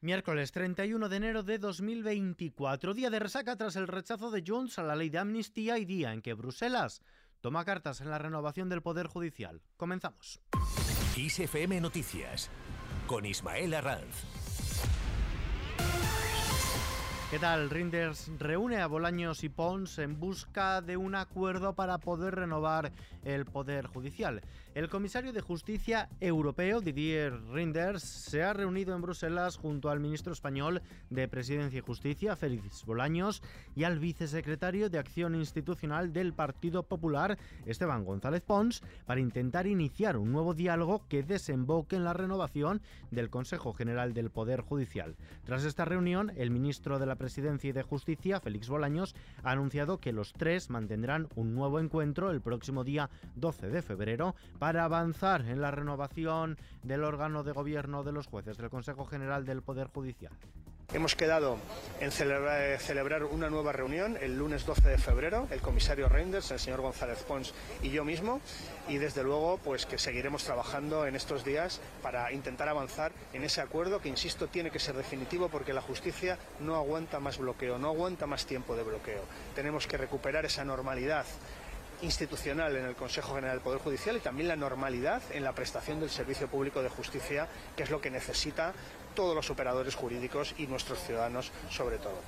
Miércoles 31 de enero de 2024, día de resaca tras el rechazo de Junts a la ley de amnistía y día en que Bruselas toma cartas en la renovación del Poder Judicial. Comenzamos. Noticias con Ismael Arranz. ¿Qué tal? Rinders reúne a Bolaños y Pons en busca de un acuerdo para poder renovar el Poder Judicial. El comisario de Justicia europeo, Didier Rinders, se ha reunido en Bruselas junto al ministro español de Presidencia y Justicia, Félix Bolaños, y al vicesecretario de Acción Institucional del Partido Popular, Esteban González Pons, para intentar iniciar un nuevo diálogo que desemboque en la renovación del Consejo General del Poder Judicial. Tras esta reunión, el ministro de la Presidencia y de Justicia, Félix Bolaños, ha anunciado que los tres mantendrán un nuevo encuentro el próximo día 12 de febrero para avanzar en la renovación del órgano de gobierno de los jueces del Consejo General del Poder Judicial. Hemos quedado en celebrar, una nueva reunión el lunes 12 de febrero, el comisario Reinders, el señor González Pons y yo mismo, y desde luego pues que seguiremos trabajando en estos días para intentar avanzar en ese acuerdo que, insisto, tiene que ser definitivo porque la justicia no aguanta más bloqueo, no aguanta más tiempo de bloqueo. Tenemos que recuperar esa normalidad institucional en el Consejo General del Poder Judicial y también la normalidad en la prestación del servicio público de justicia, que es lo que necesita todos los operadores jurídicos y nuestros ciudadanos sobre todo.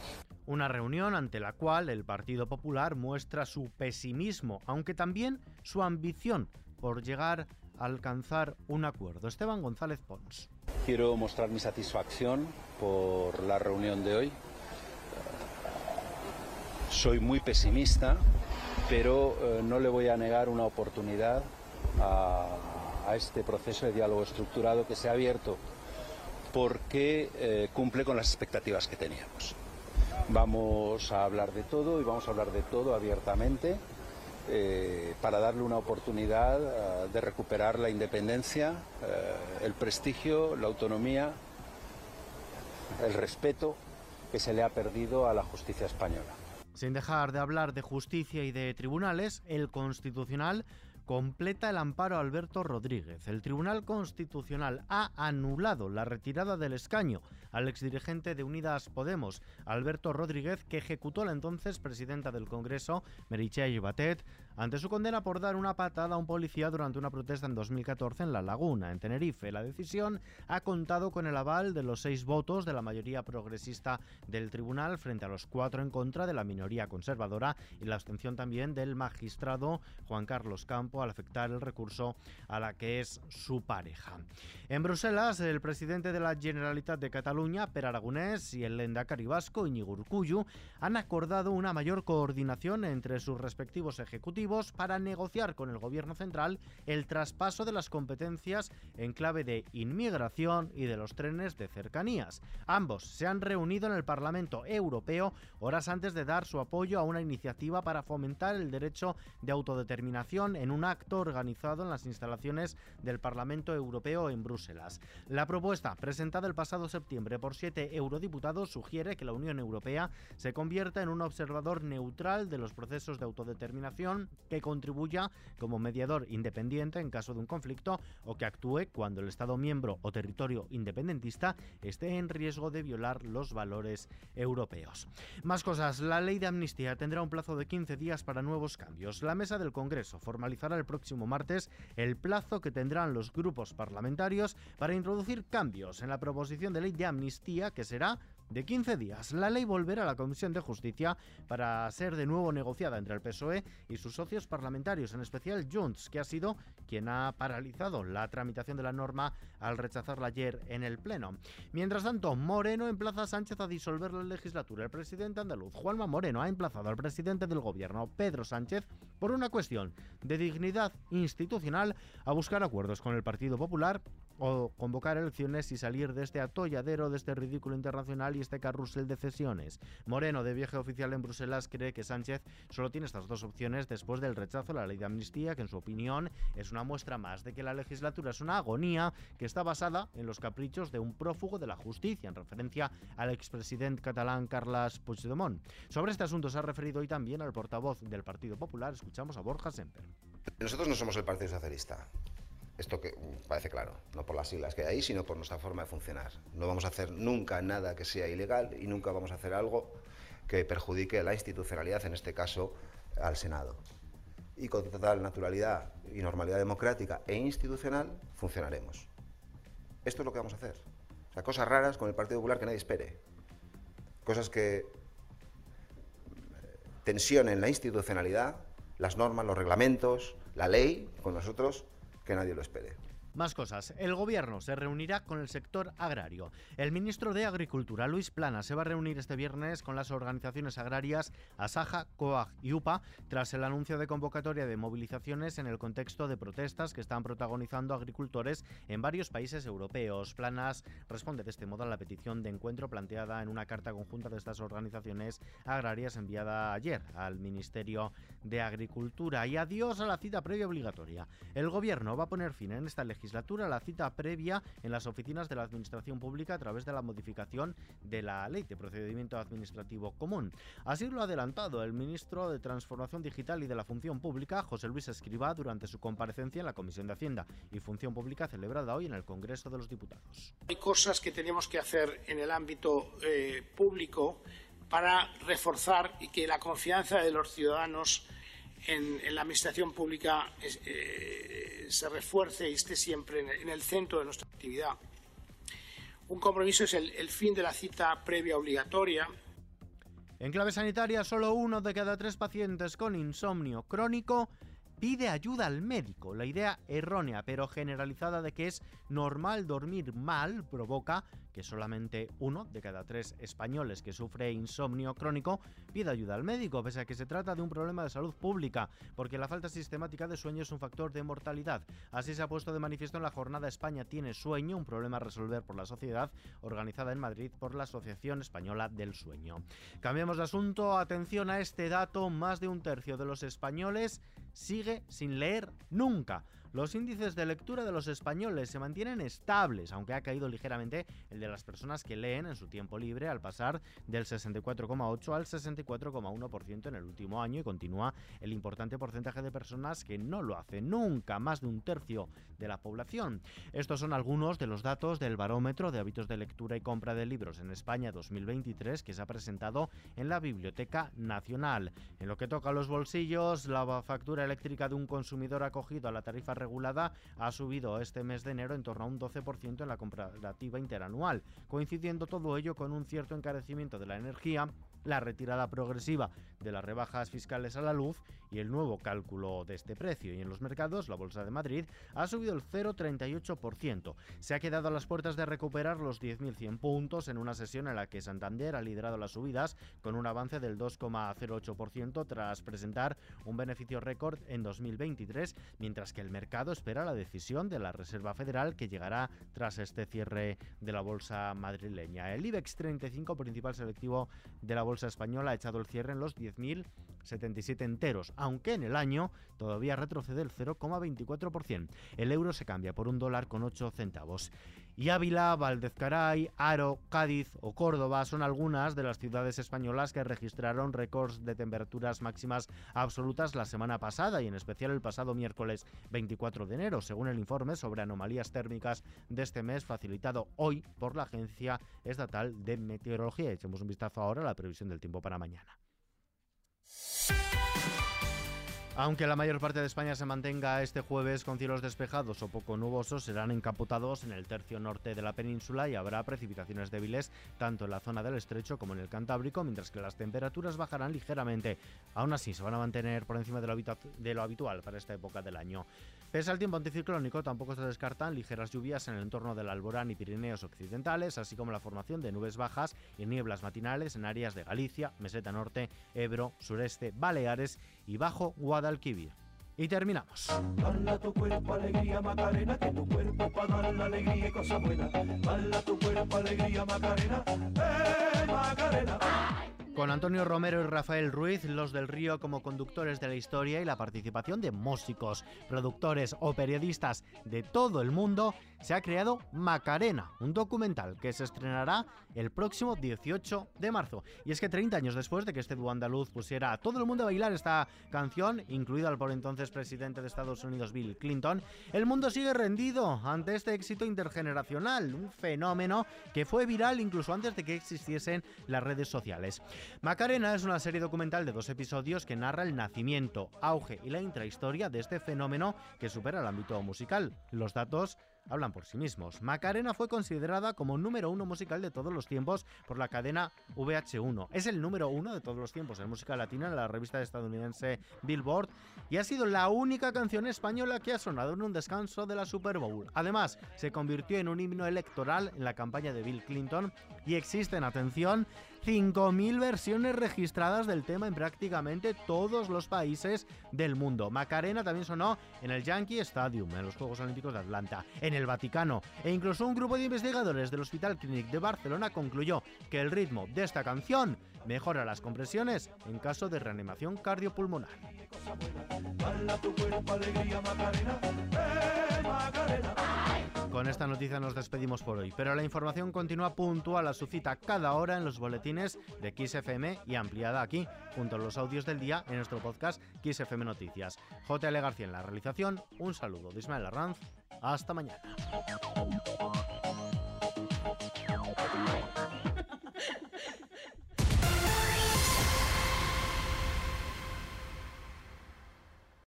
Una reunión ante la cual el Partido Popular muestra su pesimismo, aunque también su ambición por llegar a alcanzar un acuerdo. Esteban González Pons. Quiero mostrar mi satisfacción por la reunión de hoy. Soy muy pesimista pero eh, no le voy a negar una oportunidad a, este proceso de diálogo estructurado que se ha abierto porque eh, cumple con las expectativas que teníamos. Vamos a hablar de todo y vamos a hablar de todo abiertamente eh, para darle una oportunidad de recuperar la independencia, el prestigio, la autonomía, el respeto que se le ha perdido a la justicia española. Sin dejar de hablar de justicia y de tribunales, el Constitucional completa el amparo a Alberto Rodríguez. El Tribunal Constitucional ha anulado la retirada del escaño al exdirigente de Unidas Podemos, Alberto Rodríguez, que ejecutó la entonces presidenta del Congreso, Meritxell Batet, ante su condena por dar una patada a un policía durante una protesta en 2014 en La Laguna, en Tenerife. La decisión ha contado con el aval de los seis votos de la mayoría progresista del tribunal frente a los cuatro en contra de la minoría conservadora y la abstención también del magistrado Juan Carlos Campo al afectar el recurso a la que es su pareja. En Bruselas, el presidente de la Generalitat de Cataluña, Per Aragonés, y el Lendakari vasco, Iñigo han acordado una mayor coordinación entre sus respectivos ejecutivos para negociar con el gobierno central el traspaso de las competencias en clave de inmigración y de los trenes de cercanías. Ambos se han reunido en el Parlamento Europeo horas antes de dar su apoyo a una iniciativa para fomentar el derecho de autodeterminación en una acto organizado en las instalaciones del Parlamento Europeo en Bruselas. La propuesta, presentada el pasado septiembre por siete eurodiputados, sugiere que la Unión Europea se convierta en un observador neutral de los procesos de autodeterminación que contribuya como mediador independiente en caso de un conflicto o que actúe cuando el Estado miembro o territorio independentista esté en riesgo de violar los valores europeos. Más cosas, la ley de amnistía tendrá un plazo de 15 días para nuevos cambios. La mesa del Congreso formalizará el próximo martes el plazo que tendrán los grupos parlamentarios para introducir cambios en la proposición de ley de amnistía que será de 15 días. La ley volverá a la Comisión de Justicia para ser de nuevo negociada entre el PSOE y sus socios parlamentarios, en especial Junts, que ha sido quien ha paralizado la tramitación de la norma al rechazarla ayer en el Pleno. Mientras tanto, Moreno emplaza a Sánchez a disolver la legislatura. El presidente andaluz, Juanma Moreno, ha emplazado al presidente del gobierno, Pedro Sánchez, por una cuestión de dignidad institucional, a buscar acuerdos con el Partido Popular o convocar elecciones y salir de este atolladero, de este ridículo internacional y este carrusel de cesiones. Moreno, de viaje oficial en Bruselas, cree que Sánchez solo tiene estas dos opciones después del rechazo a la ley de amnistía, que en su opinión es una muestra más de que la legislatura es una agonía que está basada en los caprichos de un prófugo de la justicia, en referencia al expresidente catalán Carles Puigdemont. Sobre este asunto se ha referido hoy también al portavoz del Partido Popular. Escuchamos a Borja Semper. Nosotros no somos el Partido Socialista. Esto que parece claro, no por las siglas que hay ahí, sino por nuestra forma de funcionar. No vamos a hacer nunca nada que sea ilegal y nunca vamos a hacer algo que perjudique la institucionalidad, en este caso al Senado. Y con total naturalidad y normalidad democrática e institucional funcionaremos. Esto es lo que vamos a hacer. O sea, cosas raras con el Partido Popular que nadie espere. Cosas que eh, tensionen la institucionalidad, las normas, los reglamentos, la ley, con nosotros, que nadie lo espere. Más cosas. El gobierno se reunirá con el sector agrario. El ministro de Agricultura, Luis Plana, se va a reunir este viernes con las organizaciones agrarias Asaja, COAG y UPA tras el anuncio de convocatoria de movilizaciones en el contexto de protestas que están protagonizando agricultores en varios países europeos. Planas responde de este modo a la petición de encuentro planteada en una carta conjunta de estas organizaciones agrarias enviada ayer al Ministerio de Agricultura. Y adiós a la cita previa obligatoria. El gobierno va a poner fin en esta legislatura legislatura la cita previa en las oficinas de la Administración Pública a través de la modificación de la Ley de Procedimiento Administrativo Común. Así lo ha adelantado el ministro de Transformación Digital y de la Función Pública, José Luis Escribá, durante su comparecencia en la Comisión de Hacienda y Función Pública celebrada hoy en el Congreso de los Diputados. Hay cosas que tenemos que hacer en el ámbito eh, público para reforzar y que la confianza de los ciudadanos en, la administración pública eh, se refuerce y esté siempre en el, centro de nuestra actividad. Un compromiso es el, el fin de la cita previa obligatoria, en clave sanitaria, solo uno de cada tres pacientes con insomnio crónico pide ayuda al médico. La idea errónea pero generalizada de que es normal dormir mal provoca que solamente uno de cada tres españoles que sufre insomnio crónico pide ayuda al médico, pese a que se trata de un problema de salud pública, porque la falta sistemática de sueño es un factor de mortalidad. Así se ha puesto de manifiesto en la jornada España tiene sueño, un problema a resolver por la sociedad, organizada en Madrid por la Asociación Española del Sueño. Cambiamos de asunto, atención a este dato, más de un tercio de los españoles sigue sin leer nunca. Los índices de lectura de los españoles se mantienen estables, aunque ha caído ligeramente el de las personas que leen en su tiempo libre al pasar del 64,8 al 64,1% en el último año y continúa el importante porcentaje de personas que no lo hacen nunca, más de un tercio de la población. Estos son algunos de los datos del barómetro de hábitos de lectura y compra de libros en España 2023 que se ha presentado en la Biblioteca Nacional. En lo que toca a los bolsillos, la factura eléctrica de un consumidor acogido a la tarifa regulada ha subido este mes de enero en torno a un 12% en la comparativa interanual, coincidiendo todo ello con un cierto encarecimiento de la energía la retirada progresiva de las rebajas fiscales a la luz y el nuevo cálculo de este precio. Y en los mercados, la Bolsa de Madrid ha subido el 0,38%. Se ha quedado a las puertas de recuperar los 10.100 puntos en una sesión en la que Santander ha liderado las subidas con un avance del 2,08% tras presentar un beneficio récord en 2023, mientras que el mercado espera la decisión de la Reserva Federal que llegará tras este cierre de la Bolsa madrileña. El IBEX 35, principal selectivo de la bolsa española ha echado el cierre en los 10.077 enteros, aunque en el año todavía retrocede el 0,24%. El euro se cambia por un dólar con 8 centavos. Y Ávila, Valdezcaray, Aro, Cádiz o Córdoba son algunas de las ciudades españolas que registraron récords de temperaturas máximas absolutas la semana pasada y en especial el pasado miércoles 24 de enero, según el informe sobre anomalías térmicas de este mes facilitado hoy por la Agencia Estatal de Meteorología. Echemos un vistazo ahora a la previsión del tiempo para mañana. Aunque la mayor parte de España se mantenga este jueves con cielos despejados o poco nubosos, serán encapotados en el tercio norte de la península y habrá precipitaciones débiles tanto en la zona del estrecho como en el Cantábrico, mientras que las temperaturas bajarán ligeramente. Aún así, se van a mantener por encima de lo, de lo habitual para esta época del año. Pese al tiempo anticiclónico, tampoco se descartan ligeras lluvias en el entorno del Alborán y Pirineos occidentales, así como la formación de nubes bajas y nieblas matinales en áreas de Galicia, Meseta Norte, Ebro, Sureste, Baleares y Bajo Guadalquivir. Y terminamos. tu cuerpo, alegría, Macarena, tu cuerpo tu cuerpo, alegría, Macarena, eh, Macarena. Con Antonio Romero y Rafael Ruiz, los del Río como conductores de la historia y la participación de músicos, productores o periodistas de todo el mundo, se ha creado Macarena, un documental que se estrenará el próximo 18 de marzo. Y es que 30 años después de que este dúo andaluz pusiera a todo el mundo a bailar esta canción, incluido al por entonces presidente de Estados Unidos Bill Clinton, el mundo sigue rendido ante este éxito intergeneracional, un fenómeno que fue viral incluso antes de que existiesen las redes sociales. Macarena es una serie documental de dos episodios que narra el nacimiento, auge y la intrahistoria de este fenómeno que supera el ámbito musical. Los datos hablan por sí mismos. Macarena fue considerada como número uno musical de todos los tiempos por la cadena VH1. Es el número uno de todos los tiempos en música latina en la revista estadounidense Billboard y ha sido la única canción española que ha sonado en un descanso de la Super Bowl. Además, se convirtió en un himno electoral en la campaña de Bill Clinton y existen, atención, 5.000 versiones registradas del tema en prácticamente todos los países del mundo. Macarena también sonó en el Yankee Stadium, en los Juegos Olímpicos de Atlanta, en el Vaticano, e incluso un grupo de investigadores del Hospital Clinic de Barcelona concluyó que el ritmo de esta canción mejora las compresiones en caso de reanimación cardiopulmonar. Con esta noticia nos despedimos por hoy, pero la información continúa puntual a su cita cada hora en los boletines de XFM y ampliada aquí, junto a los audios del día en nuestro podcast XFM Noticias. JL García en la realización, un saludo de Ismael Arranz, hasta mañana.